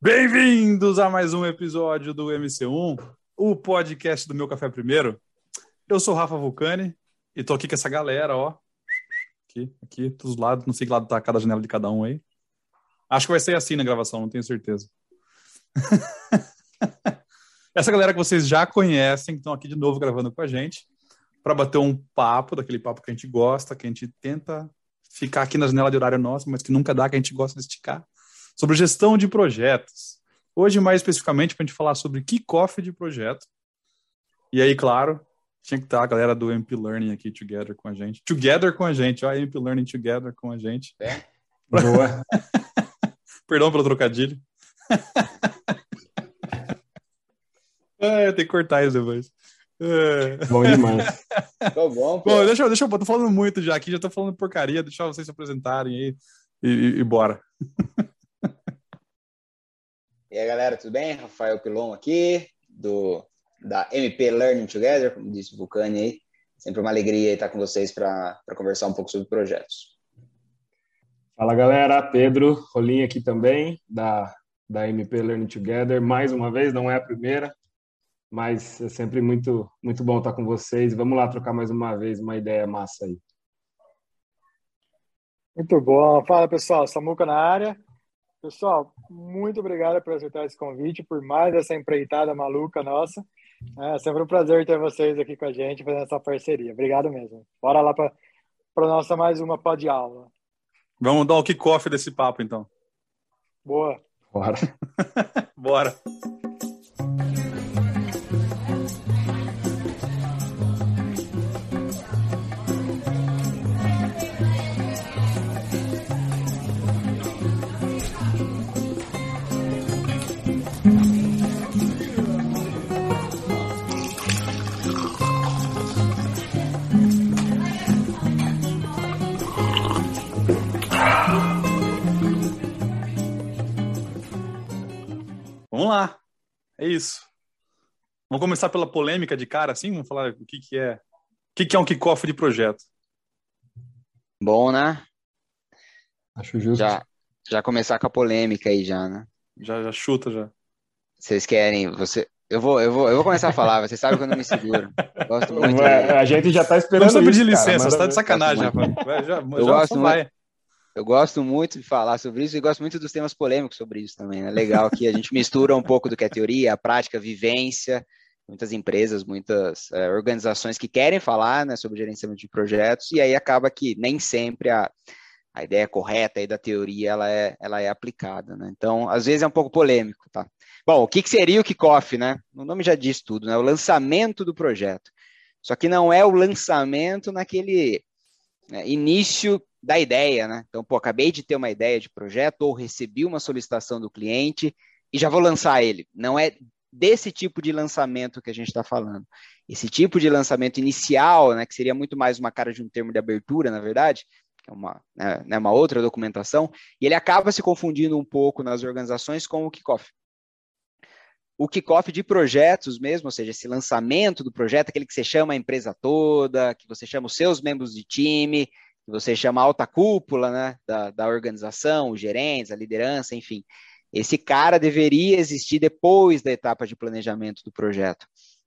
Bem-vindos a mais um episódio do MC1, o podcast do Meu Café Primeiro. Eu sou o Rafa Vulcani e tô aqui com essa galera, ó. Aqui, aqui, dos lados, não sei que lado tá cada janela de cada um aí. Acho que vai ser assim na gravação, não tenho certeza. essa galera que vocês já conhecem, que estão aqui de novo gravando com a gente, para bater um papo, daquele papo que a gente gosta, que a gente tenta ficar aqui na janela de horário nosso, mas que nunca dá, que a gente gosta de esticar, sobre gestão de projetos. Hoje, mais especificamente, para a gente falar sobre kickoff de projeto. E aí, claro, tinha que estar a galera do MP Learning aqui together com a gente. Together com a gente, ó, MP Learning together com a gente. É? Boa. Perdão pelo trocadilho. é, tem que cortar isso depois. É. Bom demais. Tô bom, pô. Bom, deixa, eu, deixa eu, tô falando muito já aqui, já tô falando porcaria, deixa vocês se apresentarem aí e, e, e bora. E aí, galera, tudo bem? Rafael Pilon aqui, do, da MP Learning Together, como disse o Vulcani aí. Sempre uma alegria estar com vocês para conversar um pouco sobre projetos. Fala, galera. Pedro Rolim aqui também, da, da MP Learning Together. Mais uma vez, não é a primeira, mas é sempre muito, muito bom estar com vocês. Vamos lá trocar mais uma vez uma ideia massa aí. Muito bom. Fala, pessoal. Samuca na área. Pessoal, muito obrigado por aceitar esse convite, por mais essa empreitada maluca nossa. É sempre um prazer ter vocês aqui com a gente, fazendo essa parceria. Obrigado mesmo. Bora lá para a nossa mais uma pó de aula. Vamos dar o kickoff desse papo, então. Boa. Bora. Bora. Vamos lá. É isso. Vamos começar pela polêmica de cara, assim? Vamos falar o que, que é. O que, que é um kickoff de projeto? Bom, né? Acho justo. Já, já começar com a polêmica aí, já, né? Já, já chuta, já. Vocês querem. Você... Eu vou, eu, vou, eu vou começar a falar, você sabe que eu não me seguro. Gosto muito. A gente já está esperando. Não precisa pedir licença, você está de sacanagem, rapaz. Já, já, eu já gosto muito, eu gosto muito de falar sobre isso e gosto muito dos temas polêmicos sobre isso também. É né? legal que a gente mistura um pouco do que é teoria, a prática, a vivência. Muitas empresas, muitas é, organizações que querem falar né, sobre gerenciamento de projetos, e aí acaba que nem sempre a, a ideia correta aí da teoria ela é, ela é aplicada. Né? Então, às vezes é um pouco polêmico. Tá? Bom, o que, que seria o kickoff? Né? O nome já diz tudo, né? o lançamento do projeto. Só que não é o lançamento naquele né, início da ideia, né? Então, pô, acabei de ter uma ideia de projeto ou recebi uma solicitação do cliente e já vou lançar ele. Não é desse tipo de lançamento que a gente está falando. Esse tipo de lançamento inicial, né, que seria muito mais uma cara de um termo de abertura, na verdade, que é uma, né, né uma outra documentação, e ele acaba se confundindo um pouco nas organizações com o kickoff. O kickoff de projetos mesmo, ou seja, esse lançamento do projeto, aquele que você chama a empresa toda, que você chama os seus membros de time, que você chama alta cúpula né, da, da organização, os gerentes, a liderança, enfim. Esse cara deveria existir depois da etapa de planejamento do projeto.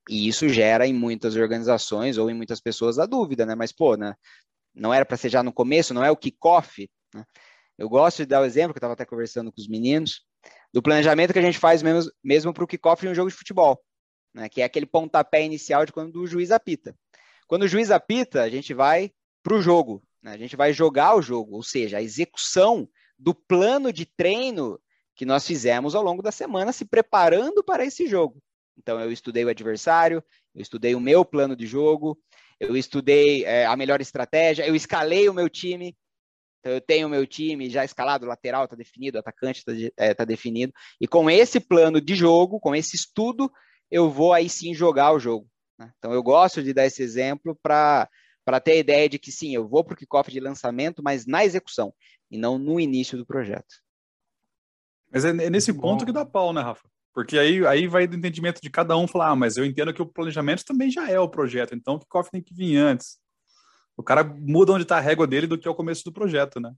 E isso gera em muitas organizações ou em muitas pessoas a dúvida, né? Mas, pô, né? Não era para ser já no começo, não é o kickoff. Né? Eu gosto de dar o exemplo, que eu estava até conversando com os meninos, do planejamento que a gente faz mesmo, mesmo para o kickoff de um jogo de futebol, né? que é aquele pontapé inicial de quando o juiz apita. Quando o juiz apita, a gente vai para o jogo? A gente vai jogar o jogo, ou seja, a execução do plano de treino que nós fizemos ao longo da semana, se preparando para esse jogo. Então, eu estudei o adversário, eu estudei o meu plano de jogo, eu estudei é, a melhor estratégia, eu escalei o meu time. Então, eu tenho o meu time já escalado, lateral está definido, atacante está é, tá definido. E com esse plano de jogo, com esse estudo, eu vou aí sim jogar o jogo. Né? Então, eu gosto de dar esse exemplo para para ter a ideia de que sim, eu vou para o kickoff de lançamento, mas na execução, e não no início do projeto. Mas é, é nesse ponto que dá pau, né, Rafa? Porque aí, aí vai do entendimento de cada um falar, ah, mas eu entendo que o planejamento também já é o projeto, então o kickoff tem que vir antes. O cara muda onde está a régua dele do que é o começo do projeto, né?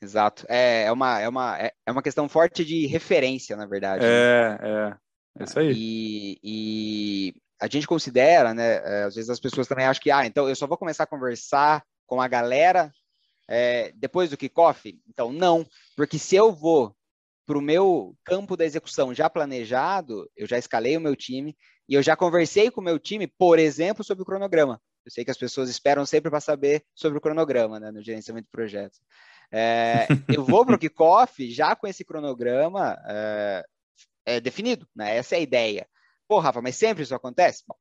Exato. É, é, uma, é, uma, é, é uma questão forte de referência, na verdade. É, é. É isso aí. E, e a gente considera, né? É, às vezes as pessoas também acham que, ah, então eu só vou começar a conversar com a galera é, depois do kickoff? Então, não, porque se eu vou para o meu campo da execução já planejado, eu já escalei o meu time e eu já conversei com o meu time, por exemplo, sobre o cronograma. Eu sei que as pessoas esperam sempre para saber sobre o cronograma, né, no gerenciamento de projetos. É, eu vou para o kickoff já com esse cronograma é, é, definido, né? Essa é a ideia. Pô, Rafa, mas sempre isso acontece? Bom,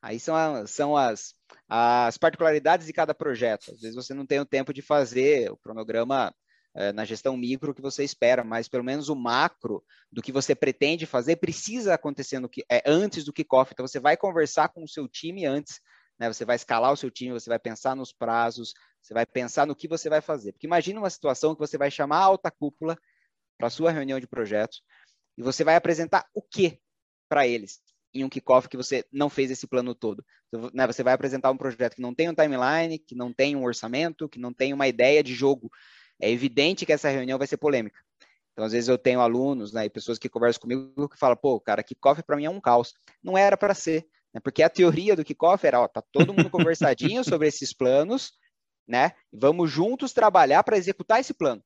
aí são, são as, as particularidades de cada projeto. Às vezes você não tem o tempo de fazer o cronograma é, na gestão micro que você espera, mas pelo menos o macro do que você pretende fazer precisa acontecer no que, é, antes do kickoff. Então você vai conversar com o seu time antes, né? Você vai escalar o seu time, você vai pensar nos prazos, você vai pensar no que você vai fazer. Porque imagina uma situação que você vai chamar a alta cúpula para a sua reunião de projetos e você vai apresentar o que para eles em um kickoff que você não fez esse plano todo. Então, né, você vai apresentar um projeto que não tem um timeline, que não tem um orçamento, que não tem uma ideia de jogo. É evidente que essa reunião vai ser polêmica. Então, às vezes eu tenho alunos né, e pessoas que conversam comigo que falam, pô, cara, kickoff para mim é um caos. Não era para ser, né, porque a teoria do kickoff era, ó, tá todo mundo conversadinho sobre esses planos, né? Vamos juntos trabalhar para executar esse plano.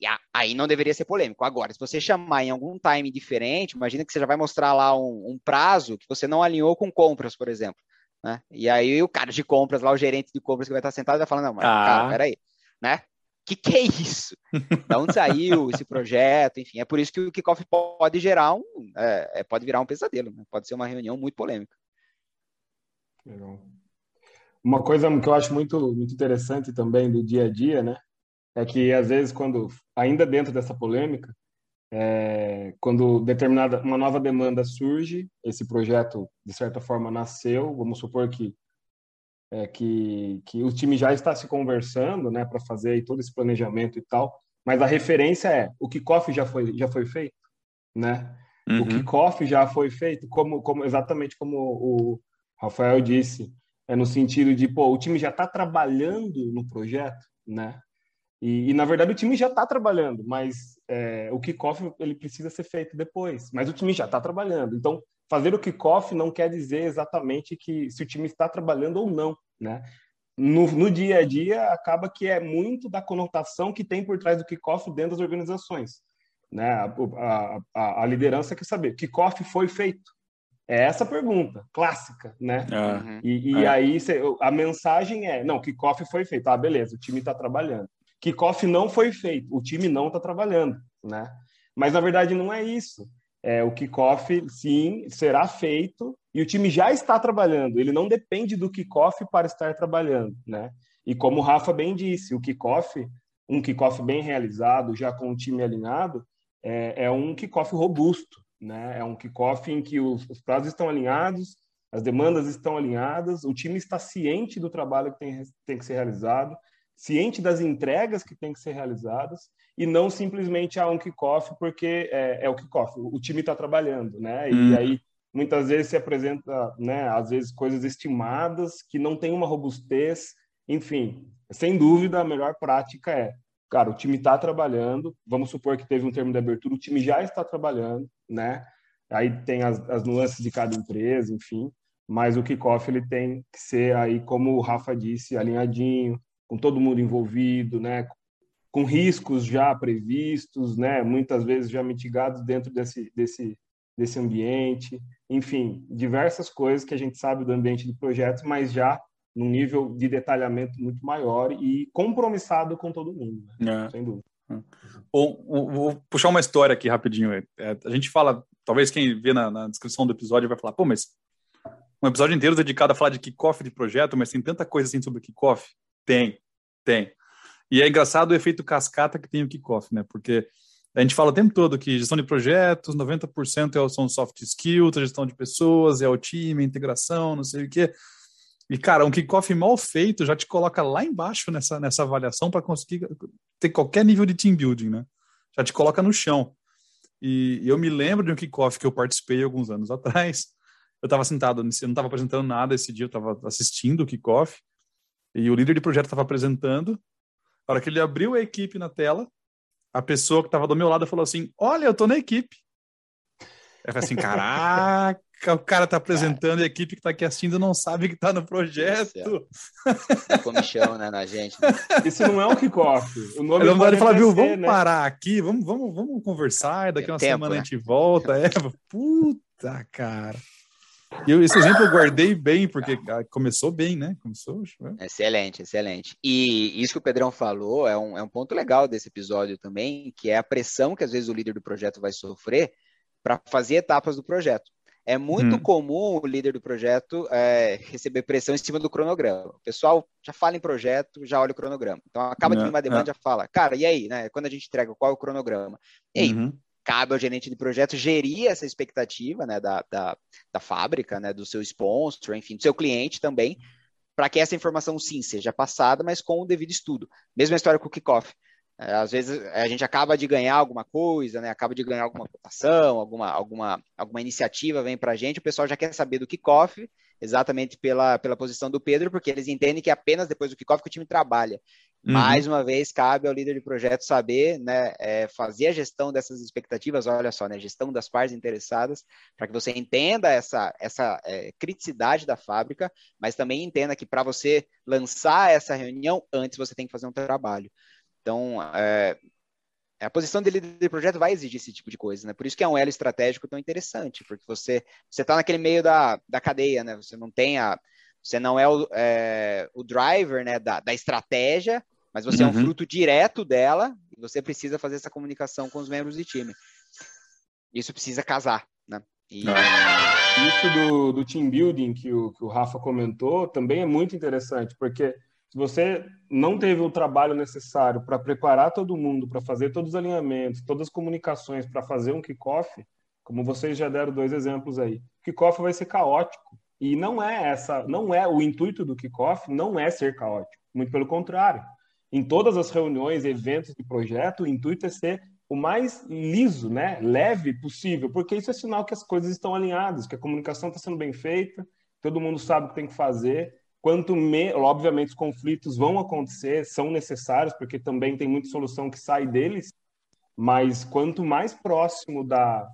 E aí não deveria ser polêmico. Agora, se você chamar em algum time diferente, imagina que você já vai mostrar lá um, um prazo que você não alinhou com compras, por exemplo. Né? E aí o cara de compras, lá o gerente de compras que vai estar sentado, vai falar, não, mas ah. cara, peraí, né? que que é isso? Da onde saiu esse projeto? Enfim, é por isso que o kickoff pode gerar um, é, é, pode virar um pesadelo, né? pode ser uma reunião muito polêmica. Legal. Uma coisa que eu acho muito, muito interessante também do dia a dia, né? É que às vezes quando ainda dentro dessa polêmica é, quando determinada uma nova demanda surge esse projeto de certa forma nasceu. Vamos supor que é, que que o time já está se conversando né para fazer todo esse planejamento e tal mas a referência é o kickoff já foi já foi feito né? Uhum. o kickoff já foi feito como como exatamente como o Rafael disse é no sentido de pô o time já está trabalhando no projeto né e, e, na verdade o time já está trabalhando, mas é, o kickoff ele precisa ser feito depois. Mas o time já está trabalhando. Então, fazer o kickoff não quer dizer exatamente que se o time está trabalhando ou não, né? No, no dia a dia acaba que é muito da conotação que tem por trás do kickoff dentro das organizações, né? A, a, a liderança quer saber, kickoff foi feito? É essa a pergunta, clássica, né? Uhum. E, e é. aí a mensagem é, não, kickoff foi feito. Ah, beleza, o time está trabalhando. Kickoff não foi feito, o time não está trabalhando, né? Mas na verdade não é isso. É, o kickoff, sim, será feito e o time já está trabalhando. Ele não depende do kickoff para estar trabalhando, né? E como o Rafa bem disse, o kickoff, um kickoff bem realizado, já com o time alinhado, é, é um kickoff robusto, né? É um kickoff em que os, os prazos estão alinhados, as demandas estão alinhadas, o time está ciente do trabalho que tem, tem que ser realizado, ciente das entregas que têm que ser realizadas e não simplesmente a um kickoff porque é, é o kickoff, o time está trabalhando, né? E hum. aí muitas vezes se apresenta, né? Às vezes coisas estimadas que não tem uma robustez, enfim. Sem dúvida a melhor prática é, cara, o time está trabalhando. Vamos supor que teve um termo de abertura, o time já está trabalhando, né? Aí tem as, as nuances de cada empresa, enfim. Mas o kickoff ele tem que ser aí, como o Rafa disse, alinhadinho, com todo mundo envolvido, né? com riscos já previstos, né? muitas vezes já mitigados dentro desse, desse, desse ambiente. Enfim, diversas coisas que a gente sabe do ambiente de projetos, mas já num nível de detalhamento muito maior e compromissado com todo mundo, né? é. sem dúvida. Vou, vou, puxar uma história aqui rapidinho. É, a gente fala, talvez quem vê na, na, descrição do episódio vai falar, pô, mas um episódio inteiro dedicado a falar de kickoff de projeto, mas tem tanta coisa assim sobre kickoff. Tem, tem. E é engraçado o efeito cascata que tem o kickoff, né? Porque a gente fala o tempo todo que gestão de projetos, 90% é são soft skills, gestão de pessoas, é o time, integração, não sei o quê. E, cara, um kickoff mal feito já te coloca lá embaixo nessa, nessa avaliação para conseguir ter qualquer nível de team building, né? Já te coloca no chão. E, eu me lembro de um kickoff que eu participei alguns anos atrás. Eu estava sentado, eu não estava apresentando nada esse dia, eu estava assistindo o kickoff. E o líder de projeto estava apresentando, A hora que ele abriu a equipe na tela, a pessoa que estava do meu lado falou assim: Olha, eu tô na equipe. Eu falei assim: Caraca, o cara tá apresentando cara. e a equipe que tá aqui assistindo não sabe que tá no projeto. Dá comichão, né, na gente. Né? Isso não é um kickoff. O nome ele pode falar, viu, vamos né? parar aqui, vamos, vamos, vamos conversar, daqui uma tempo, semana né? a gente volta. É, puta, cara. E esse exemplo eu guardei bem, porque começou bem, né? Começou. Excelente, excelente. E isso que o Pedrão falou é um, é um ponto legal desse episódio também, que é a pressão que às vezes o líder do projeto vai sofrer para fazer etapas do projeto. É muito hum. comum o líder do projeto é, receber pressão em cima do cronograma. O pessoal já fala em projeto, já olha o cronograma. Então acaba de vir uma demanda, é. já fala, cara, e aí, né? Quando a gente entrega, qual é o cronograma? E aí, uhum cabe ao gerente de projeto gerir essa expectativa né, da, da, da fábrica, né, do seu sponsor, enfim, do seu cliente também, para que essa informação sim seja passada, mas com o devido estudo. Mesma história com o kickoff. É, às vezes a gente acaba de ganhar alguma coisa, né? Acaba de ganhar alguma cotação, alguma, alguma, alguma iniciativa vem para a gente, o pessoal já quer saber do kickoff, exatamente pela, pela posição do Pedro, porque eles entendem que é apenas depois do kickoff que o time trabalha. Uhum. Mais uma vez, cabe ao líder de projeto saber, né, é, fazer a gestão dessas expectativas, olha só, né, gestão das partes interessadas, para que você entenda essa, essa é, criticidade da fábrica, mas também entenda que para você lançar essa reunião, antes você tem que fazer um trabalho. Então, é, a posição de líder de projeto vai exigir esse tipo de coisa, né? Por isso que é um elo estratégico tão interessante, porque você está naquele meio da, da cadeia, né? Você não tem a você não é o, é, o driver, né, da, da estratégia, mas você uhum. é um uhum. fruto direto dela e você precisa fazer essa comunicação com os membros do time. Isso precisa casar, né? E... Isso do, do team building que o, que o Rafa comentou também é muito interessante, porque se você não teve o trabalho necessário para preparar todo mundo, para fazer todos os alinhamentos, todas as comunicações, para fazer um kickoff, como vocês já deram dois exemplos aí, o kickoff vai ser caótico. E não é essa, não é o intuito do kickoff, não é ser caótico, muito pelo contrário em todas as reuniões, eventos de projeto, o intuito é ser o mais liso, né, leve possível, porque isso é sinal que as coisas estão alinhadas, que a comunicação está sendo bem feita, todo mundo sabe o que tem que fazer. Quanto me, obviamente os conflitos vão acontecer, são necessários, porque também tem muita solução que sai deles, mas quanto mais próximo da,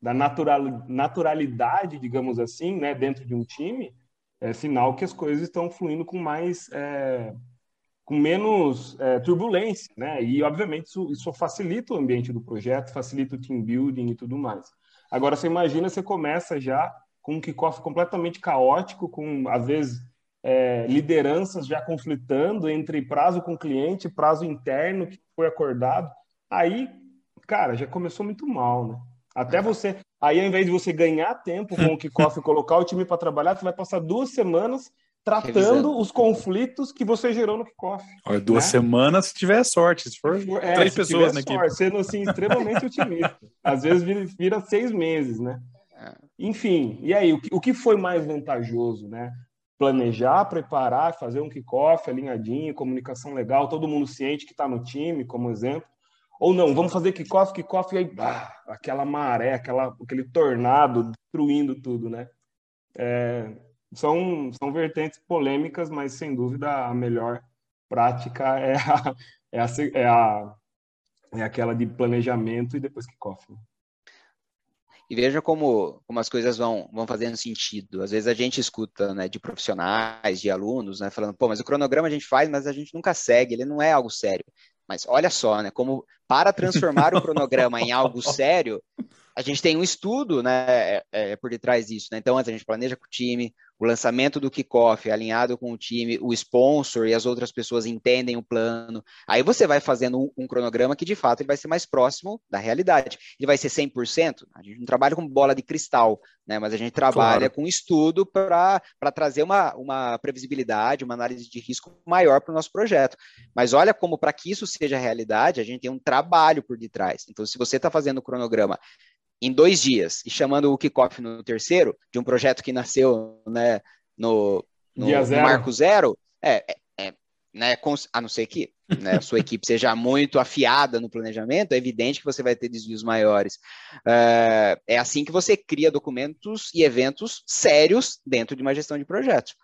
da natural, naturalidade, digamos assim, né, dentro de um time, é sinal que as coisas estão fluindo com mais é, com menos é, turbulência, né? E, obviamente, isso, isso, facilita o ambiente do projeto, facilita o team building e tudo mais. Agora, você imagina, você começa já com um kickoff completamente caótico, com, às vezes, é, lideranças já conflitando entre prazo com cliente, prazo interno que foi acordado. Aí, cara, já começou muito mal, né? Até você. Aí, ao invés de você ganhar tempo com o kickoff e colocar o time para trabalhar, você vai passar duas semanas tratando Revisando. os conflitos que você gerou no kickoff. Olha, duas né? semanas se tiver sorte, se for é, três se pessoas na sorte, sendo assim extremamente otimista. Às vezes vira, vira, seis meses, né? É. Enfim, e aí, o que, o que foi mais vantajoso, né? Planejar, preparar, fazer um kickoff alinhadinho, comunicação legal, todo mundo ciente que está no time, como exemplo. Ou não, vamos fazer kickoff, kickoff, e aí, bah, aquela maré, aquela, aquele tornado destruindo tudo, né? É, são, são vertentes polêmicas, mas sem dúvida a melhor prática é a, é a, é, a, é aquela de planejamento e depois que cofre. E veja como, como as coisas vão, vão fazendo sentido. Às vezes a gente escuta né, de profissionais, de alunos, né, falando, pô, mas o cronograma a gente faz, mas a gente nunca segue, ele não é algo sério. Mas olha só, né, como para transformar o cronograma em algo sério, a gente tem um estudo né, é, é, por detrás disso. Né? Então, antes a gente planeja com o time, o lançamento do kickoff alinhado com o time, o sponsor e as outras pessoas entendem o plano. Aí você vai fazendo um, um cronograma que, de fato, ele vai ser mais próximo da realidade. Ele vai ser 100%? A gente não trabalha com bola de cristal, né? mas a gente trabalha claro. com estudo para trazer uma, uma previsibilidade, uma análise de risco maior para o nosso projeto. Mas olha como, para que isso seja realidade, a gente tem um trabalho por detrás. Então, se você está fazendo o cronograma em dois dias e chamando o kickoff no terceiro, de um projeto que nasceu né, no, no, no Marco Zero, é, é, é né, com, a não ser que né, a sua equipe seja muito afiada no planejamento, é evidente que você vai ter desvios maiores. É, é assim que você cria documentos e eventos sérios dentro de uma gestão de projetos.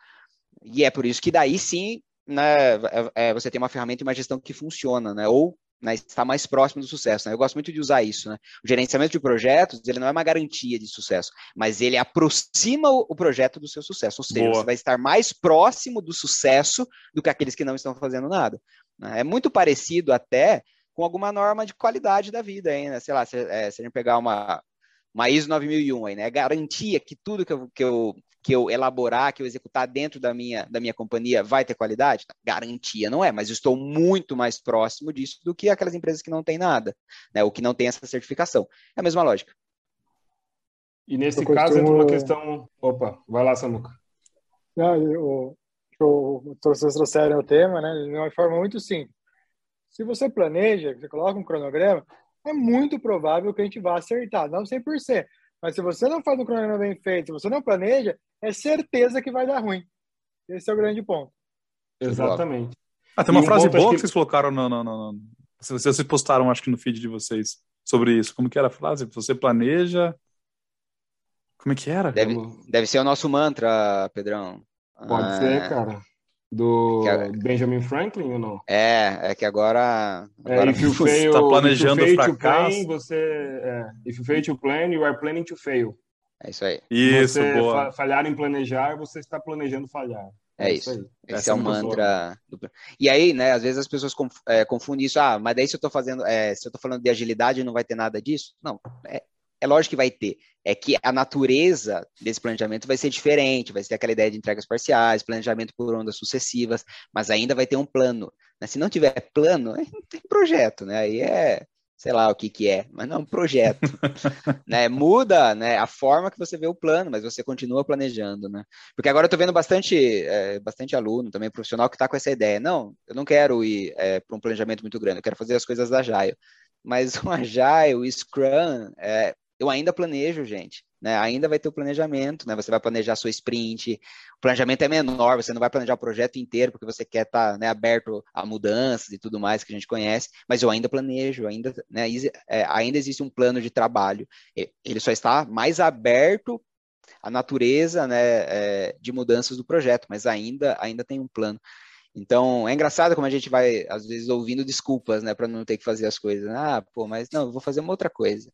E é por isso que daí sim né, é, é, você tem uma ferramenta e uma gestão que funciona, né? Ou né, está mais próximo do sucesso. Né? Eu gosto muito de usar isso. Né? O gerenciamento de projetos ele não é uma garantia de sucesso, mas ele aproxima o, projeto do seu sucesso. Ou seja, Boa. você vai estar mais próximo do sucesso do que aqueles que não estão fazendo nada. Né? É muito parecido até com alguma norma de qualidade da vida, hein, né? Sei lá, se, é, se a gente pegar uma, uma ISO 9001 aí, né? Garantia que tudo que eu, que eu que eu elaborar, que eu executar dentro da minha, da minha companhia vai ter qualidade? Garantia não é, mas eu estou muito mais próximo disso do que aquelas empresas que não têm nada, né, ou que não têm essa certificação. É a mesma lógica. E nesse eu caso costumo... entra uma questão. Opa, vai lá, Samuca. Não, eu, eu, vocês trouxeram o tema, né, de uma forma muito simples. Se você planeja, você coloca um cronograma, é muito provável que a gente vá acertar, não 100%. Mas se você não faz um cronograma bem feito, se você não planeja, é certeza que vai dar ruim. Esse é o grande ponto. Exatamente. Ah, tem uma um frase boa que... que vocês colocaram no, no, no, no... Vocês postaram, acho que no feed de vocês, sobre isso. Como que era a frase? Você planeja... Como é que era? Deve, deve ser o nosso mantra, Pedrão. Pode ah, ser, cara. Do Benjamin Franklin ou não? É, é que agora. É, agora é, if you fail, tá planejando if you fail fracasso. Plan, você, é, if you fail to plan, you are planning to fail. É isso aí. Isso, você boa. falhar em planejar, você está planejando falhar. É, é isso. isso Esse é o mantra. Do... E aí, né, às vezes as pessoas é, confundem isso. Ah, mas daí se eu estou fazendo, é, se eu tô falando de agilidade, não vai ter nada disso? Não, é, é lógico que vai ter. É que a natureza desse planejamento vai ser diferente, vai ser aquela ideia de entregas parciais, planejamento por ondas sucessivas, mas ainda vai ter um plano. Né? Se não tiver plano, não tem projeto, né? Aí é sei lá o que que é, mas não é um projeto, né? Muda, né, a forma que você vê o plano, mas você continua planejando, né? Porque agora eu tô vendo bastante, é, bastante aluno também profissional que está com essa ideia. Não, eu não quero ir é, para um planejamento muito grande, eu quero fazer as coisas da Agile. Mas o Agile, o Scrum, é, eu ainda planejo, gente. Né? Ainda vai ter o planejamento, né? Você vai planejar a sua sprint. O planejamento é menor, você não vai planejar o projeto inteiro porque você quer estar tá, né, aberto a mudanças e tudo mais que a gente conhece, mas eu ainda planejo, ainda, né, é, ainda existe um plano de trabalho. Ele só está mais aberto à natureza né, é, de mudanças do projeto, mas ainda, ainda tem um plano. Então, é engraçado como a gente vai, às vezes, ouvindo desculpas, né, para não ter que fazer as coisas. Ah, pô, mas não, eu vou fazer uma outra coisa.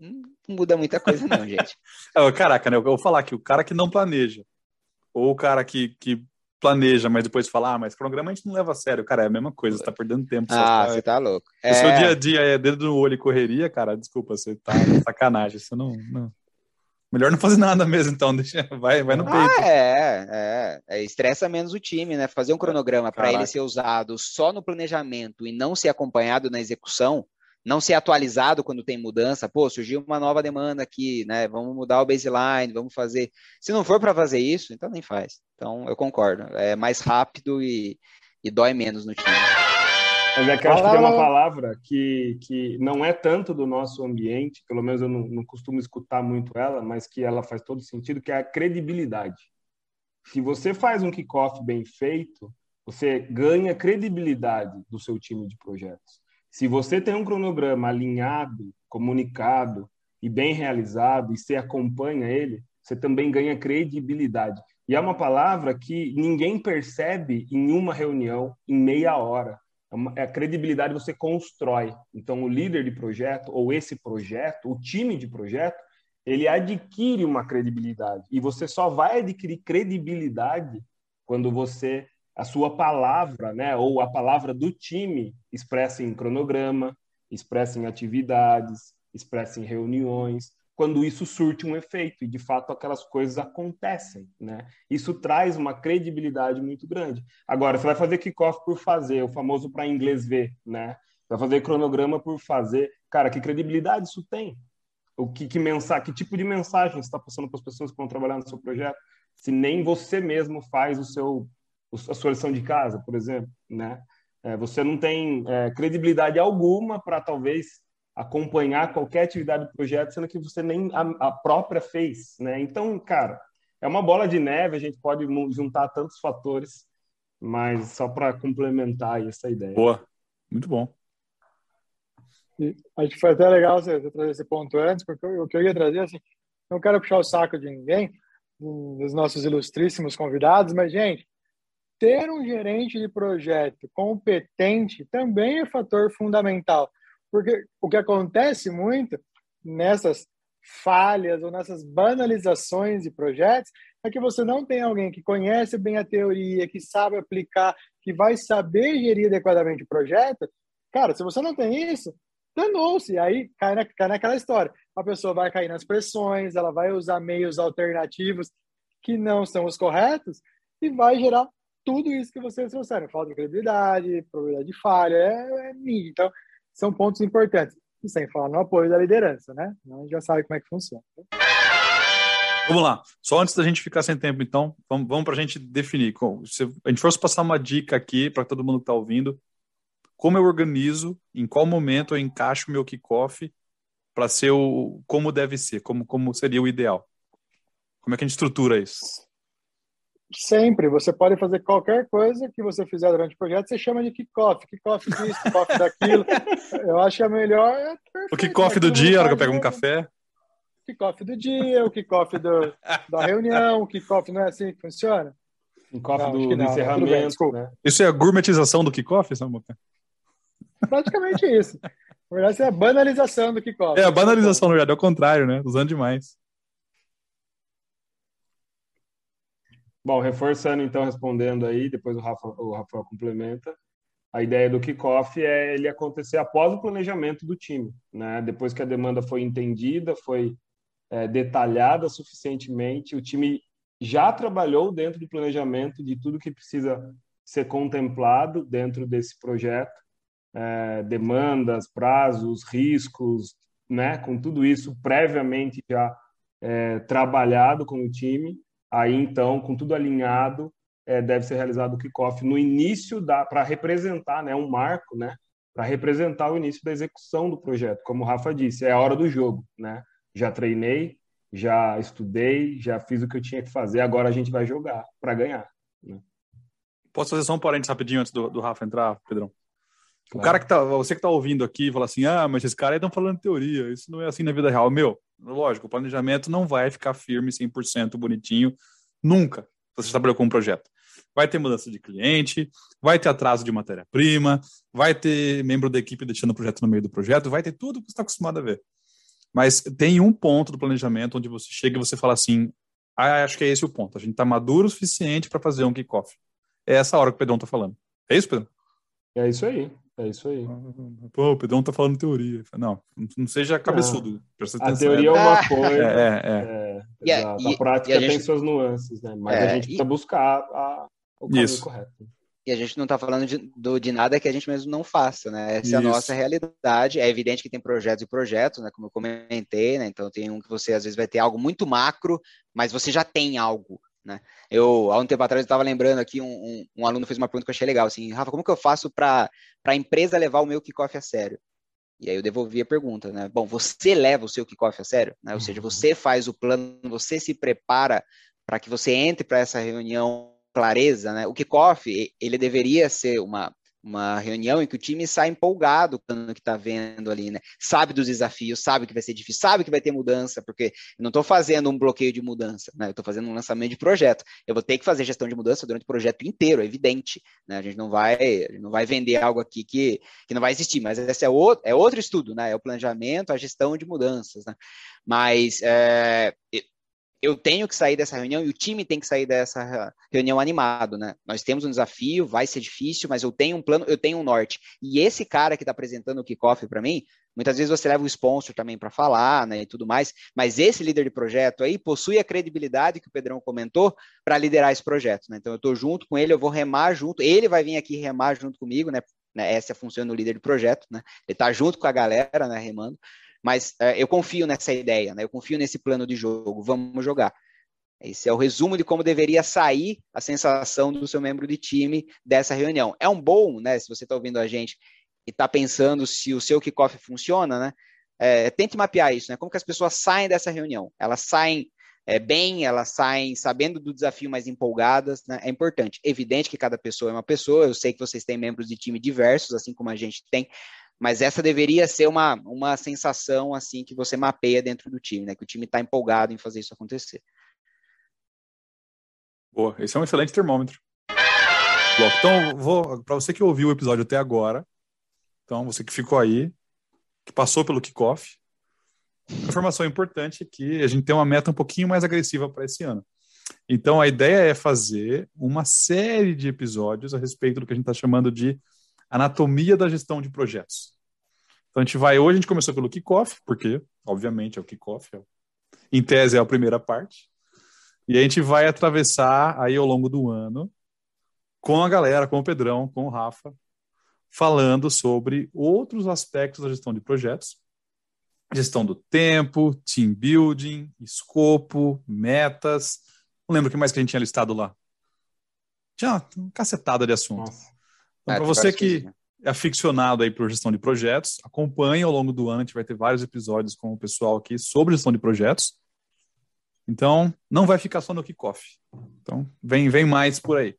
Não muda muita coisa, não, gente. É, caraca, né? Eu vou falar que o cara que não planeja, ou o cara que, que planeja, mas depois fala, ah, mas programa a gente não leva a sério. Cara, é a mesma coisa, você tá perdendo tempo. Ah, você tá, tá louco. Se o seu é. dia a dia é dedo no olho e correria, cara, desculpa, você tá sacanagem. Você não, não. Melhor não fazer nada mesmo, então, deixa, vai, vai no peito. Ah, é, é, é, estressa menos o time, né? Fazer um cronograma para ele ser usado só no planejamento e não ser acompanhado na execução, não ser atualizado quando tem mudança. Pô, surgiu uma nova demanda aqui, né? Vamos mudar o baseline, vamos fazer. Se não for para fazer isso, então nem faz. Então eu concordo. É mais rápido e, e dói menos no time. Mas é que eu acho que tem uma palavra que, que não é tanto do nosso ambiente, pelo menos eu não, não costumo escutar muito ela, mas que ela faz todo sentido, que é a credibilidade. Se você faz um kickoff bem feito, você ganha credibilidade do seu time de projetos. Se você tem um cronograma alinhado, comunicado e bem realizado, e você acompanha ele, você também ganha credibilidade. E é uma palavra que ninguém percebe em uma reunião, em meia hora. É, é a credibilidade você constrói. Então, o líder de projeto, ou esse projeto, o time de projeto, ele adquire uma credibilidade. E você só vai adquirir credibilidade quando você a sua palavra, né, ou a palavra do time expressa em cronograma, expressa em atividades, expressa em reuniões, quando isso surte um efeito e de fato aquelas coisas acontecem, né? Isso traz uma credibilidade muito grande. Agora, você vai fazer kickoff por fazer, o famoso para inglês ver, né? Vai fazer cronograma por fazer. Cara, que credibilidade isso tem? O que, que mensagem, que tipo de mensagem está passando para as pessoas que vão trabalhar no seu projeto? Se nem você mesmo faz o seu a sua lição de casa, por exemplo, né? É, você não tem é, credibilidade alguma para talvez acompanhar qualquer atividade do projeto, sendo que você nem a, a, própria fez, né? Então, cara, é uma bola de neve, a gente pode juntar tantos fatores, mas só para complementar essa ideia. Boa, muito bom. E acho que foi até legal você, trazer esse ponto antes, porque o que eu ia trazer, assim, não quero puxar o saco de ninguém, dos nossos ilustríssimos convidados, mas, gente, ter um gerente de projeto competente também é fator fundamental, porque o que acontece muito nessas falhas ou nessas banalizações de projetos é que você não tem alguém que conhece bem a teoria, que sabe aplicar, que vai saber gerir adequadamente o projeto. Cara, se você não tem isso, danou-se. Aí cai, na, cai naquela história. A pessoa vai cair nas pressões, ela vai usar meios alternativos que não são os corretos e vai gerar tudo isso que vocês trouxeram. Falta de credibilidade, probabilidade de falha, é, é mídia. Então, são pontos importantes. E sem falar no apoio da liderança, né? A gente já sabe como é que funciona. Vamos lá. Só antes da gente ficar sem tempo, então, vamos, vamos para a gente definir. Se a gente fosse passar uma dica aqui para todo mundo que está ouvindo, como eu organizo, em qual momento eu encaixo meu kickoff para ser o como deve ser, como, como seria o ideal. Como é que a gente estrutura isso? Sempre. Você pode fazer qualquer coisa que você fizer durante o projeto, você chama de kickoff, kickoff disso, kickoff daquilo. Eu acho que a melhor é perfeito, O kickoff do dia, a hora que eu pego um café. Kickoff do dia, o kickoff do, da reunião, o kickoff não é assim que funciona? Kickoff do, do encerramento. Bem, né? Isso é a gourmetização do kickoff, Samuca? Praticamente isso. Na verdade, isso é a banalização do kickoff. É, a banalização, na verdade, é o contrário, né? Usando demais. Bom, reforçando então, respondendo aí, depois o o Rafael complementa. A ideia do kickoff é ele acontecer após o planejamento do time, né? Depois que a demanda foi entendida, foi é, detalhada suficientemente, o time já trabalhou dentro do planejamento de tudo que precisa ser contemplado dentro desse projeto, é, demandas, prazos, riscos, né? Com tudo isso previamente já é, trabalhado com o time Aí, então, com tudo alinhado, é, deve ser realizado o kickoff no início da para representar, né, um marco, né, para representar o início da execução do projeto. Como o Rafa disse, é a hora do jogo, né? Já treinei, já estudei, já fiz o que eu tinha que fazer. Agora a gente vai jogar para ganhar. Né? Posso fazer só um parênteses rapidinho antes do, do Rafa entrar, Pedrão? O cara que tá, você que tá ouvindo aqui fala assim: ah, mas esses caras aí estão falando teoria, isso não é assim na vida real. Meu, lógico, o planejamento não vai ficar firme 100% bonitinho nunca. Se você trabalhou com um projeto. Vai ter mudança de cliente, vai ter atraso de matéria-prima, vai ter membro da equipe deixando o projeto no meio do projeto, vai ter tudo que você está acostumado a ver. Mas tem um ponto do planejamento onde você chega e você fala assim: ah, acho que é esse o ponto. A gente está maduro o suficiente para fazer um kickoff. É essa hora que o Pedrão está falando. É isso, Pedrão? É isso aí. É isso aí. Pô, o Pedrão tá falando teoria. Não, não seja cabeçudo. a teoria é uma coisa. É, é, é. é a, a, prática a tem gente... suas nuances, né? Mas a é, gente precisa e... buscar a, o caminho isso. correto. E a gente não está falando de, do, de nada que a gente mesmo não faça, né? Essa Isso. é a nossa realidade. É evidente que tem projetos e projetos, né? Como eu comentei, né? Então tem um que você às vezes vai ter algo muito macro, mas você já tem algo né? Eu, há um tempo atrás, eu estava lembrando aqui, um, um, um, aluno fez uma pergunta que eu achei legal, assim, Rafa, como que eu faço para a empresa levar o meu kickoff a sério? E aí eu devolvi a pergunta, né? Bom, você leva o seu kickoff a sério? Né? Ou seja, uhum. você faz o plano, você se prepara para que você entre para essa reunião clareza, né? O kickoff, ele deveria ser uma, uma reunião em que o time sai empolgado com o que está vendo ali, né? Sabe dos desafios, sabe que vai ser difícil, sabe que vai ter mudança, porque eu não estou fazendo um bloqueio de mudança, né? Eu estou fazendo um lançamento de projeto. Eu vou ter que fazer gestão de mudança durante o projeto inteiro, é evidente, né? A gente não vai, não vai vender algo aqui que, que não vai existir, mas esse é outro, é outro estudo, né? É o planejamento, a gestão de mudanças, né? Mas é, eu tenho que sair dessa reunião e o time tem que sair dessa reunião animado, né? Nós temos um desafio, vai ser difícil, mas eu tenho um plano, eu tenho um norte. E esse cara que está apresentando o kickoff para mim, muitas vezes você leva o sponsor também para falar, né, e tudo mais, mas esse líder de projeto aí possui a credibilidade que o Pedrão comentou para liderar esse projeto, né? Então eu estou junto com ele, eu vou remar junto, ele vai vir aqui remar junto comigo, né? né essa é a função do líder de projeto, né? Ele está junto com a galera, né, remando. Mas é, eu confio nessa ideia, né? eu confio nesse plano de jogo, vamos jogar. Esse é o resumo de como deveria sair a sensação do seu membro de time dessa reunião. É um bom, né? Se você está ouvindo a gente e está pensando se o seu kickoff funciona, né? É, tente mapear isso, né? Como que as pessoas saem dessa reunião? Elas saem é, bem, elas saem sabendo do desafio mais empolgadas, né? É importante. Evidente que cada pessoa é uma pessoa. Eu sei que vocês têm membros de time diversos, assim como a gente tem, mas essa deveria ser uma, uma sensação assim que você mapeia dentro do time, né? Que o time está empolgado em fazer isso acontecer. Boa, esse é um excelente termômetro. Então, vou para você que ouviu o episódio até agora, então você que ficou aí, que passou pelo kickoff, informação importante é que a gente tem uma meta um pouquinho mais agressiva para esse ano. Então, a ideia é fazer uma série de episódios a respeito do que a gente está chamando de anatomia da gestão de projetos. Então, a gente vai. Hoje a gente começou pelo kickoff, porque, obviamente, é o kickoff, é, em tese é a primeira parte. E a gente vai atravessar aí ao longo do ano com a galera, com o Pedrão, com o Rafa, falando sobre outros aspectos da gestão de projetos. Gestão do tempo, team building, escopo, metas. Não lembro o que mais que a gente tinha listado lá. Tinha uma cacetada de assunto. Então, é, para você que né? é aficionado aí por gestão de projetos, acompanhe ao longo do ano, a gente vai ter vários episódios com o pessoal aqui sobre gestão de projetos. Então, não vai ficar só no kickoff. Então, vem, vem mais por aí.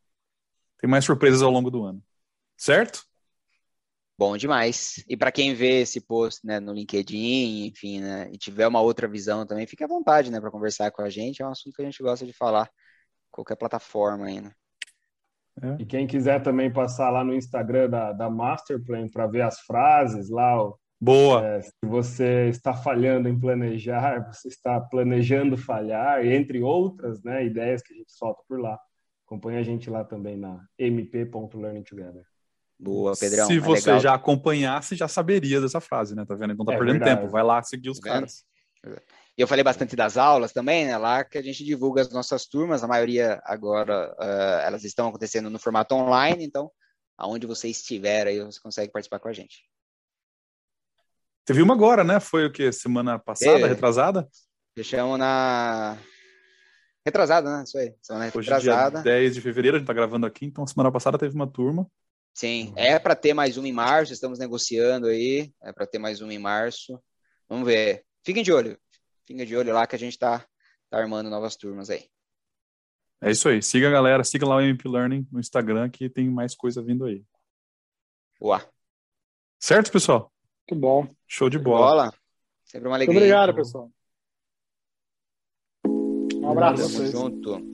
Tem mais surpresas ao longo do ano. Certo? Bom demais. E para quem vê esse post né, no LinkedIn, enfim, né, e tiver uma outra visão também, fique à vontade né, para conversar com a gente. É um assunto que a gente gosta de falar. Qualquer plataforma aí, né? É. E quem quiser também passar lá no Instagram da, da Masterplan para ver as frases lá, Boa. É, se você está falhando em planejar, você está planejando falhar, entre outras né, ideias que a gente solta por lá. Acompanhe a gente lá também na mp.learningtogether. Boa, Pedrão. Se é você legal. já acompanhasse, já saberia dessa frase, né? Tá vendo? Então tá é perdendo verdade. tempo. Vai lá seguir os tá caras. E eu falei bastante das aulas também, né? Lá que a gente divulga as nossas turmas, a maioria agora uh, elas estão acontecendo no formato online, então aonde você estiver aí você consegue participar com a gente. Teve uma agora, né? Foi o que? Semana passada, retrasada? Fechamos na. Retrasada, né? Isso aí. Semana Hoje retrasada. Dia 10 de fevereiro, a gente tá gravando aqui, então semana passada teve uma turma. Sim, é para ter mais uma em março, estamos negociando aí, é para ter mais uma em março. Vamos ver. Fiquem de olho. Fiquem de olho lá que a gente tá, tá armando novas turmas aí. É isso aí. Siga a galera, siga lá o MP Learning no Instagram que tem mais coisa vindo aí. Boa. Certo, pessoal? Muito bom. Show de bola. bola. Sempre uma alegria. Muito obrigado, pessoal. Um abraço. Tamo junto.